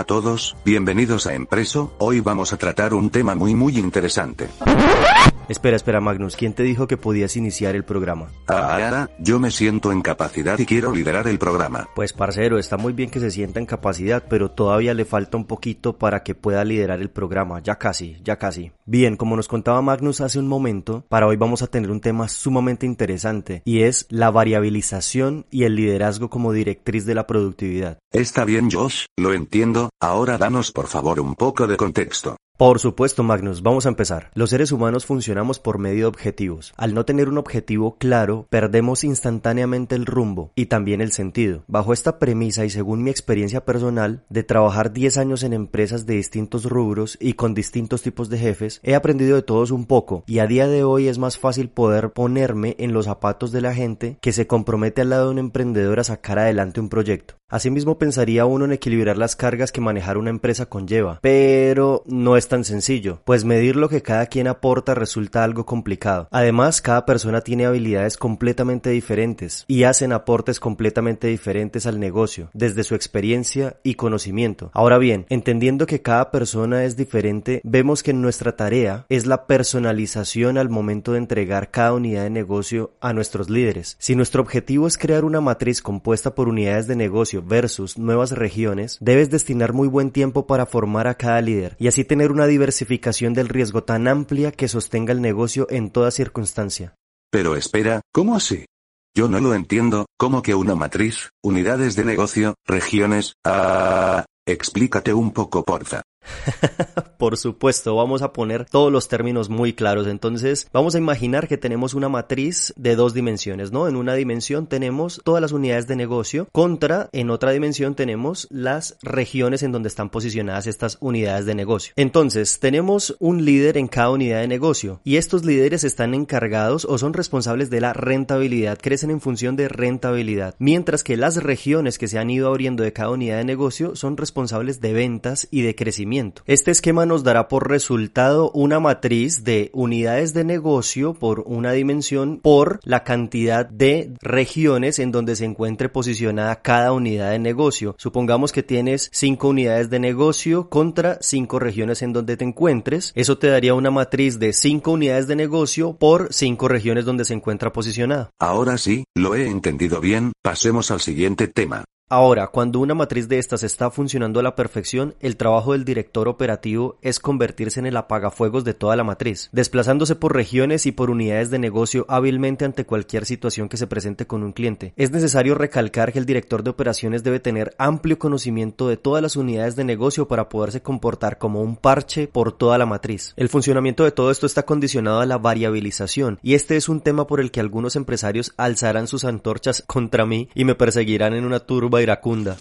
A todos, bienvenidos a Empreso, hoy vamos a tratar un tema muy muy interesante. Espera, espera Magnus, ¿quién te dijo que podías iniciar el programa? Ah, yo me siento en capacidad y quiero liderar el programa. Pues parcero, está muy bien que se sienta en capacidad, pero todavía le falta un poquito para que pueda liderar el programa, ya casi, ya casi. Bien, como nos contaba Magnus hace un momento, para hoy vamos a tener un tema sumamente interesante, y es la variabilización y el liderazgo como directriz de la productividad. Está bien Josh, lo entiendo, ahora danos por favor un poco de contexto. Por supuesto, Magnus, vamos a empezar. Los seres humanos funcionamos por medio de objetivos. Al no tener un objetivo claro, perdemos instantáneamente el rumbo y también el sentido. Bajo esta premisa y según mi experiencia personal de trabajar 10 años en empresas de distintos rubros y con distintos tipos de jefes, he aprendido de todos un poco y a día de hoy es más fácil poder ponerme en los zapatos de la gente que se compromete al lado de un emprendedor a sacar adelante un proyecto. Asimismo pensaría uno en equilibrar las cargas que manejar una empresa conlleva, pero no es tan sencillo, pues medir lo que cada quien aporta resulta algo complicado. Además, cada persona tiene habilidades completamente diferentes y hacen aportes completamente diferentes al negocio, desde su experiencia y conocimiento. Ahora bien, entendiendo que cada persona es diferente, vemos que nuestra tarea es la personalización al momento de entregar cada unidad de negocio a nuestros líderes. Si nuestro objetivo es crear una matriz compuesta por unidades de negocio versus nuevas regiones, debes destinar muy buen tiempo para formar a cada líder y así tener una diversificación del riesgo tan amplia que sostenga el negocio en toda circunstancia. Pero espera, ¿cómo así? Yo no lo entiendo, ¿cómo que una matriz, unidades de negocio, regiones? Ah, explícate un poco, porfa. Por supuesto, vamos a poner todos los términos muy claros. Entonces, vamos a imaginar que tenemos una matriz de dos dimensiones, ¿no? En una dimensión tenemos todas las unidades de negocio, contra en otra dimensión tenemos las regiones en donde están posicionadas estas unidades de negocio. Entonces, tenemos un líder en cada unidad de negocio y estos líderes están encargados o son responsables de la rentabilidad, crecen en función de rentabilidad, mientras que las regiones que se han ido abriendo de cada unidad de negocio son responsables de ventas y de crecimiento. Este esquema nos dará por resultado una matriz de unidades de negocio por una dimensión por la cantidad de regiones en donde se encuentre posicionada cada unidad de negocio. Supongamos que tienes 5 unidades de negocio contra 5 regiones en donde te encuentres. Eso te daría una matriz de 5 unidades de negocio por 5 regiones donde se encuentra posicionada. Ahora sí, lo he entendido bien, pasemos al siguiente tema. Ahora, cuando una matriz de estas está funcionando a la perfección, el trabajo del director operativo es convertirse en el apagafuegos de toda la matriz, desplazándose por regiones y por unidades de negocio hábilmente ante cualquier situación que se presente con un cliente. Es necesario recalcar que el director de operaciones debe tener amplio conocimiento de todas las unidades de negocio para poderse comportar como un parche por toda la matriz. El funcionamiento de todo esto está condicionado a la variabilización, y este es un tema por el que algunos empresarios alzarán sus antorchas contra mí y me perseguirán en una turba iracunda.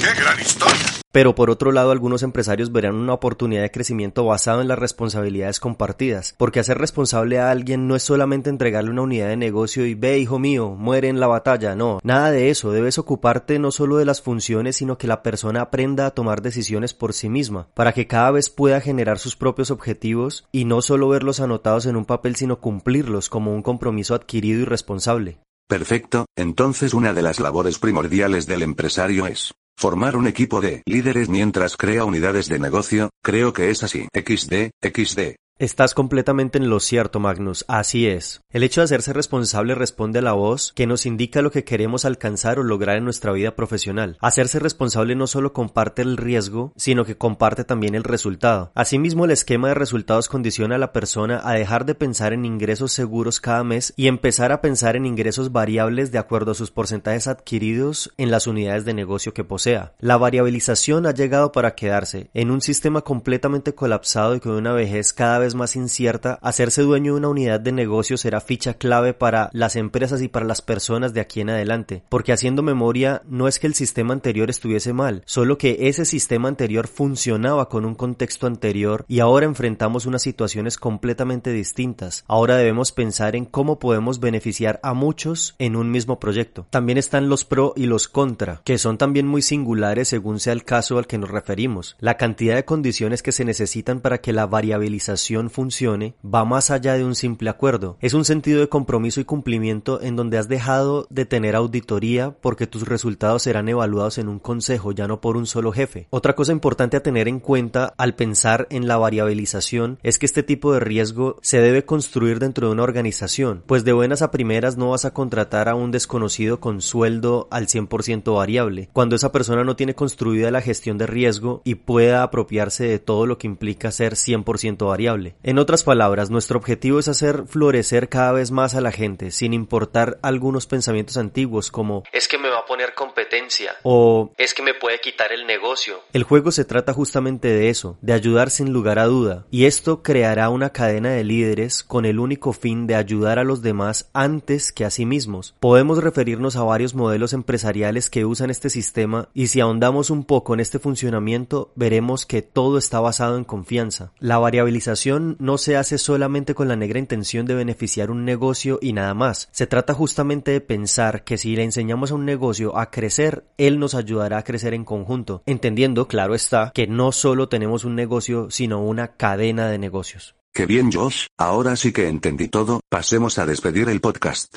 ¡Qué gran historia! Pero por otro lado, algunos empresarios verán una oportunidad de crecimiento basado en las responsabilidades compartidas, porque hacer responsable a alguien no es solamente entregarle una unidad de negocio y ve, hijo mío, muere en la batalla, no, nada de eso, debes ocuparte no solo de las funciones, sino que la persona aprenda a tomar decisiones por sí misma, para que cada vez pueda generar sus propios objetivos y no solo verlos anotados en un papel, sino cumplirlos como un compromiso adquirido y responsable. Perfecto, entonces una de las labores primordiales del empresario es formar un equipo de líderes mientras crea unidades de negocio, creo que es así. XD, XD. Estás completamente en lo cierto, Magnus, así es. El hecho de hacerse responsable responde a la voz que nos indica lo que queremos alcanzar o lograr en nuestra vida profesional. Hacerse responsable no solo comparte el riesgo, sino que comparte también el resultado. Asimismo, el esquema de resultados condiciona a la persona a dejar de pensar en ingresos seguros cada mes y empezar a pensar en ingresos variables de acuerdo a sus porcentajes adquiridos en las unidades de negocio que posea. La variabilización ha llegado para quedarse. En un sistema completamente colapsado y con una vejez cada vez más incierta, hacerse dueño de una unidad de negocio será ficha clave para las empresas y para las personas de aquí en adelante, porque haciendo memoria no es que el sistema anterior estuviese mal, solo que ese sistema anterior funcionaba con un contexto anterior y ahora enfrentamos unas situaciones completamente distintas. Ahora debemos pensar en cómo podemos beneficiar a muchos en un mismo proyecto. También están los pro y los contra, que son también muy singulares según sea el caso al que nos referimos. La cantidad de condiciones que se necesitan para que la variabilización funcione va más allá de un simple acuerdo. Es un sentido de compromiso y cumplimiento en donde has dejado de tener auditoría porque tus resultados serán evaluados en un consejo, ya no por un solo jefe. Otra cosa importante a tener en cuenta al pensar en la variabilización es que este tipo de riesgo se debe construir dentro de una organización, pues de buenas a primeras no vas a contratar a un desconocido con sueldo al 100% variable, cuando esa persona no tiene construida la gestión de riesgo y pueda apropiarse de todo lo que implica ser 100% variable. En otras palabras, nuestro objetivo es hacer florecer cada vez más a la gente, sin importar algunos pensamientos antiguos como es que me va a poner competencia o es que me puede quitar el negocio. El juego se trata justamente de eso, de ayudar sin lugar a duda, y esto creará una cadena de líderes con el único fin de ayudar a los demás antes que a sí mismos. Podemos referirnos a varios modelos empresariales que usan este sistema y si ahondamos un poco en este funcionamiento veremos que todo está basado en confianza. La variabilización no se hace solamente con la negra intención de beneficiar un negocio y nada más. Se trata justamente de pensar que si le enseñamos a un negocio a crecer, él nos ayudará a crecer en conjunto, entendiendo, claro está, que no solo tenemos un negocio, sino una cadena de negocios. Qué bien Josh, ahora sí que entendí todo, pasemos a despedir el podcast.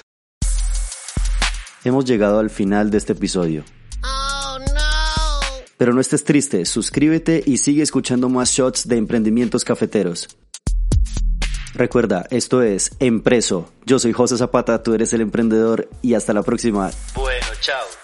Hemos llegado al final de este episodio. Oh, no. Pero no estés triste, suscríbete y sigue escuchando más shots de emprendimientos cafeteros. Recuerda, esto es Empreso. Yo soy José Zapata, tú eres el emprendedor y hasta la próxima. Bueno, chao.